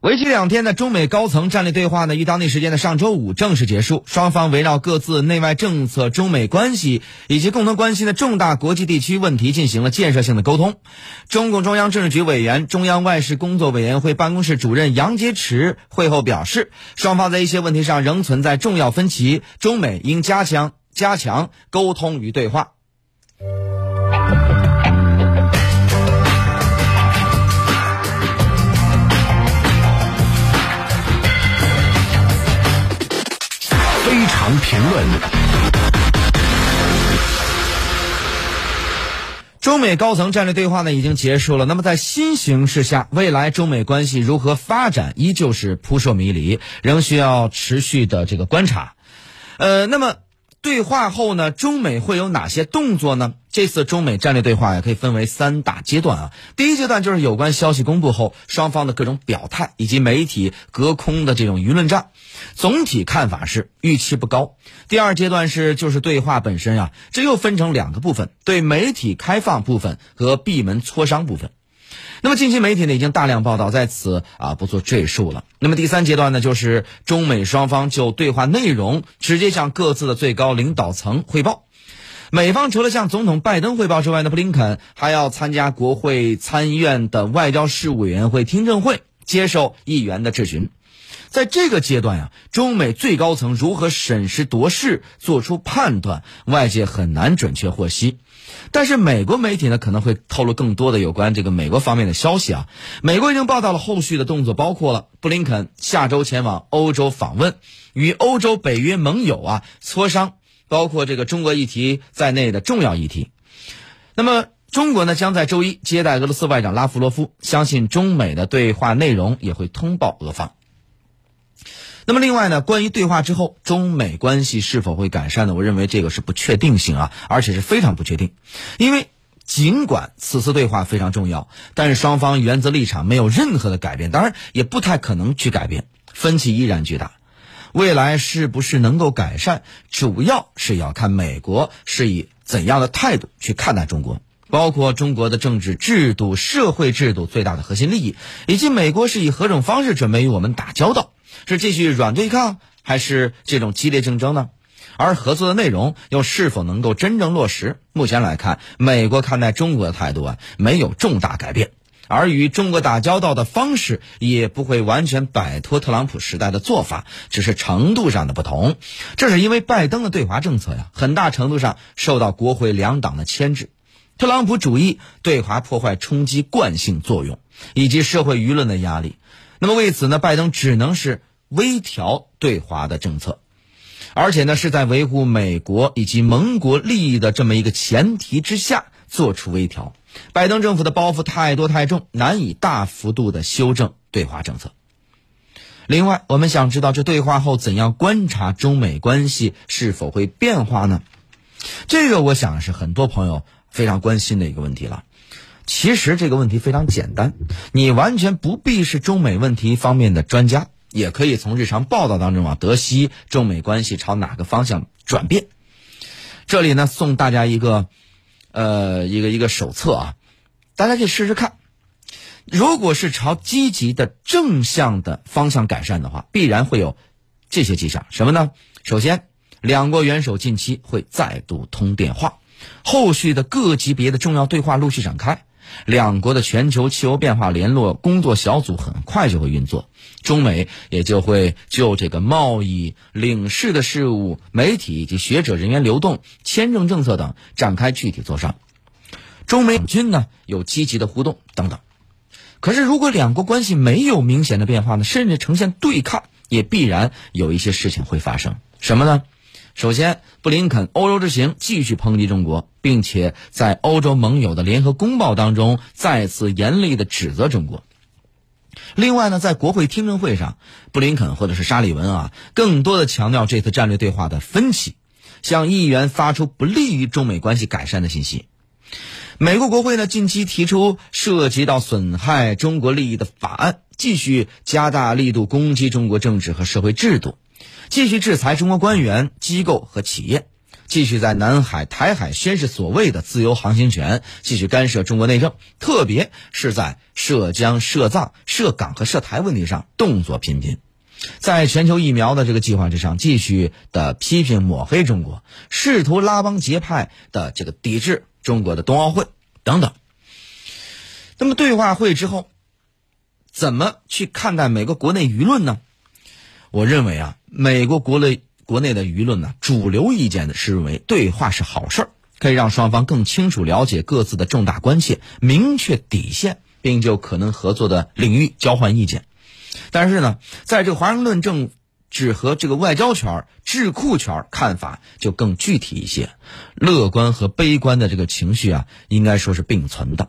为期两天的中美高层战略对话呢，于当地时间的上周五正式结束。双方围绕各自内外政策、中美关系以及共同关心的重大国际地区问题进行了建设性的沟通。中共中央政治局委员、中央外事工作委员会办公室主任杨洁篪会后表示，双方在一些问题上仍存在重要分歧，中美应加强加强沟通与对话。评论。中美高层战略对话呢已经结束了。那么在新形势下，未来中美关系如何发展，依旧是扑朔迷离，仍需要持续的这个观察。呃，那么。对话后呢，中美会有哪些动作呢？这次中美战略对话呀，可以分为三大阶段啊。第一阶段就是有关消息公布后，双方的各种表态以及媒体隔空的这种舆论战，总体看法是预期不高。第二阶段是就是对话本身啊，这又分成两个部分：对媒体开放部分和闭门磋商部分。那么近期媒体呢已经大量报道，在此啊不做赘述了。那么第三阶段呢，就是中美双方就对话内容直接向各自的最高领导层汇报。美方除了向总统拜登汇报之外呢，布林肯还要参加国会参议院的外交事务委员会听证会，接受议员的质询。在这个阶段呀，中美最高层如何审时度势做出判断，外界很难准确获悉。但是美国媒体呢可能会透露更多的有关这个美国方面的消息啊。美国已经报道了后续的动作，包括了布林肯下周前往欧洲访问，与欧洲北约盟友啊磋商，包括这个中国议题在内的重要议题。那么中国呢将在周一接待俄罗斯外长拉夫罗夫，相信中美的对话内容也会通报俄方。那么另外呢，关于对话之后中美关系是否会改善呢？我认为这个是不确定性啊，而且是非常不确定。因为尽管此次对话非常重要，但是双方原则立场没有任何的改变，当然也不太可能去改变，分歧依然巨大。未来是不是能够改善，主要是要看美国是以怎样的态度去看待中国，包括中国的政治制度、社会制度最大的核心利益，以及美国是以何种方式准备与我们打交道。是继续软对抗，还是这种激烈竞争呢？而合作的内容又是否能够真正落实？目前来看，美国看待中国的态度啊，没有重大改变，而与中国打交道的方式也不会完全摆脱特朗普时代的做法，只是程度上的不同。这是因为拜登的对华政策呀，很大程度上受到国会两党的牵制，特朗普主义对华破坏冲击惯性作用，以及社会舆论的压力。那么为此呢，拜登只能是。微调对华的政策，而且呢是在维护美国以及盟国利益的这么一个前提之下做出微调。拜登政府的包袱太多太重，难以大幅度的修正对华政策。另外，我们想知道这对话后怎样观察中美关系是否会变化呢？这个我想是很多朋友非常关心的一个问题了。其实这个问题非常简单，你完全不必是中美问题方面的专家。也可以从日常报道当中啊得悉中美关系朝哪个方向转变。这里呢送大家一个，呃，一个一个手册啊，大家可以试试看。如果是朝积极的正向的方向改善的话，必然会有这些迹象。什么呢？首先，两国元首近期会再度通电话，后续的各级别的重要对话陆续展开。两国的全球气候变化联络工作小组很快就会运作，中美也就会就这个贸易、领事的事务、媒体以及学者人员流动、签证政策等展开具体磋商。中美军呢有积极的互动等等。可是，如果两国关系没有明显的变化呢，甚至呈现对抗，也必然有一些事情会发生。什么呢？首先，布林肯欧洲之行继续抨击中国，并且在欧洲盟友的联合公报当中再次严厉的指责中国。另外呢，在国会听证会上，布林肯或者是沙利文啊，更多的强调这次战略对话的分歧，向议员发出不利于中美关系改善的信息。美国国会呢，近期提出涉及到损害中国利益的法案，继续加大力度攻击中国政治和社会制度。继续制裁中国官员、机构和企业，继续在南海、台海宣示所谓的自由航行权，继续干涉中国内政，特别是在涉疆、涉藏、涉港和涉台问题上动作频频。在全球疫苗的这个计划之上，继续的批评抹黑中国，试图拉帮结派的这个抵制中国的冬奥会等等。那么对话会之后，怎么去看待美国国内舆论呢？我认为啊，美国国内国内的舆论呢，主流意见呢是认为对话是好事儿，可以让双方更清楚了解各自的重大关切，明确底线，并就可能合作的领域交换意见。但是呢，在这个华盛顿政治和这个外交圈、智库圈看法就更具体一些，乐观和悲观的这个情绪啊，应该说是并存的。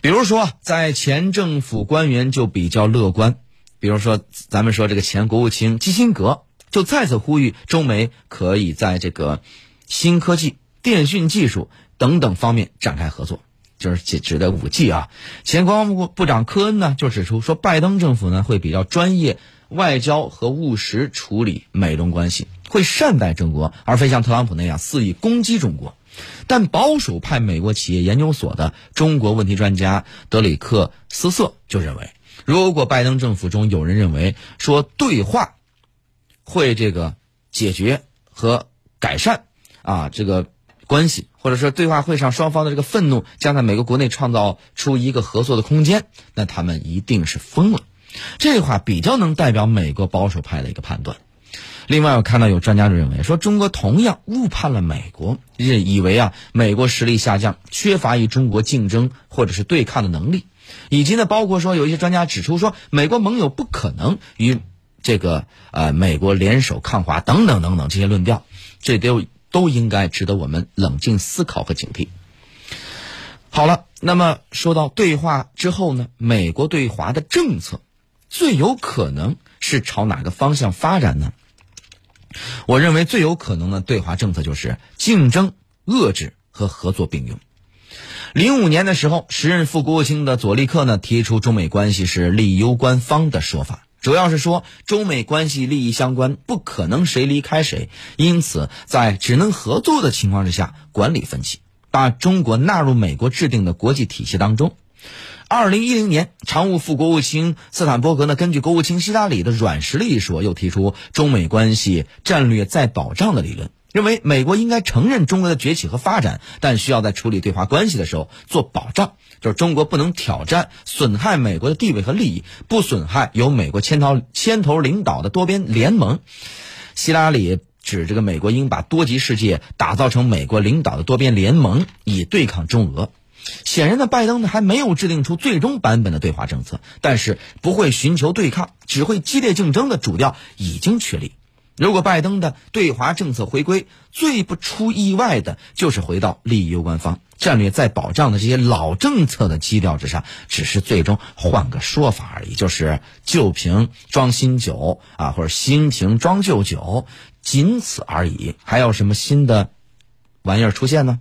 比如说，在前政府官员就比较乐观，比如说咱们说这个前国务卿基辛格就再次呼吁中美可以在这个新科技、电讯技术等等方面展开合作。就是指指的五 G 啊，前国防部部长科恩呢就指出说，拜登政府呢会比较专业外交和务实处理美中关系，会善待中国，而非像特朗普那样肆意攻击中国。但保守派美国企业研究所的中国问题专家德里克斯瑟就认为，如果拜登政府中有人认为说对话会这个解决和改善啊这个。关系，或者说对话会上双方的这个愤怒，将在美国国内创造出一个合作的空间，那他们一定是疯了。这话比较能代表美国保守派的一个判断。另外，我看到有专家就认为说，中国同样误判了美国，认以为啊美国实力下降，缺乏与中国竞争或者是对抗的能力，以及呢，包括说有一些专家指出说，美国盟友不可能与这个呃美国联手抗华等等等等这些论调，这都。都应该值得我们冷静思考和警惕。好了，那么说到对话之后呢，美国对华的政策最有可能是朝哪个方向发展呢？我认为最有可能的对华政策就是竞争、遏制和合作并用。零五年的时候，时任副国务卿的佐利克呢提出中美关系是利益攸关方的说法。主要是说中美关系利益相关，不可能谁离开谁，因此在只能合作的情况之下管理分歧，把中国纳入美国制定的国际体系当中。二零一零年，常务副国务卿斯坦伯格呢，根据国务卿希拉里的软实力说，又提出中美关系战略再保障的理论。认为美国应该承认中国的崛起和发展，但需要在处理对华关系的时候做保障，就是中国不能挑战、损害美国的地位和利益，不损害由美国牵头牵头领导的多边联盟。希拉里指这个美国应把多极世界打造成美国领导的多边联盟，以对抗中俄。显然呢，拜登呢还没有制定出最终版本的对华政策，但是不会寻求对抗，只会激烈竞争的主调已经确立。如果拜登的对华政策回归，最不出意外的就是回到利益攸关方、战略在保障的这些老政策的基调之上，只是最终换个说法而已，就是旧瓶装新酒啊，或者新瓶装旧酒，仅此而已。还有什么新的玩意儿出现呢？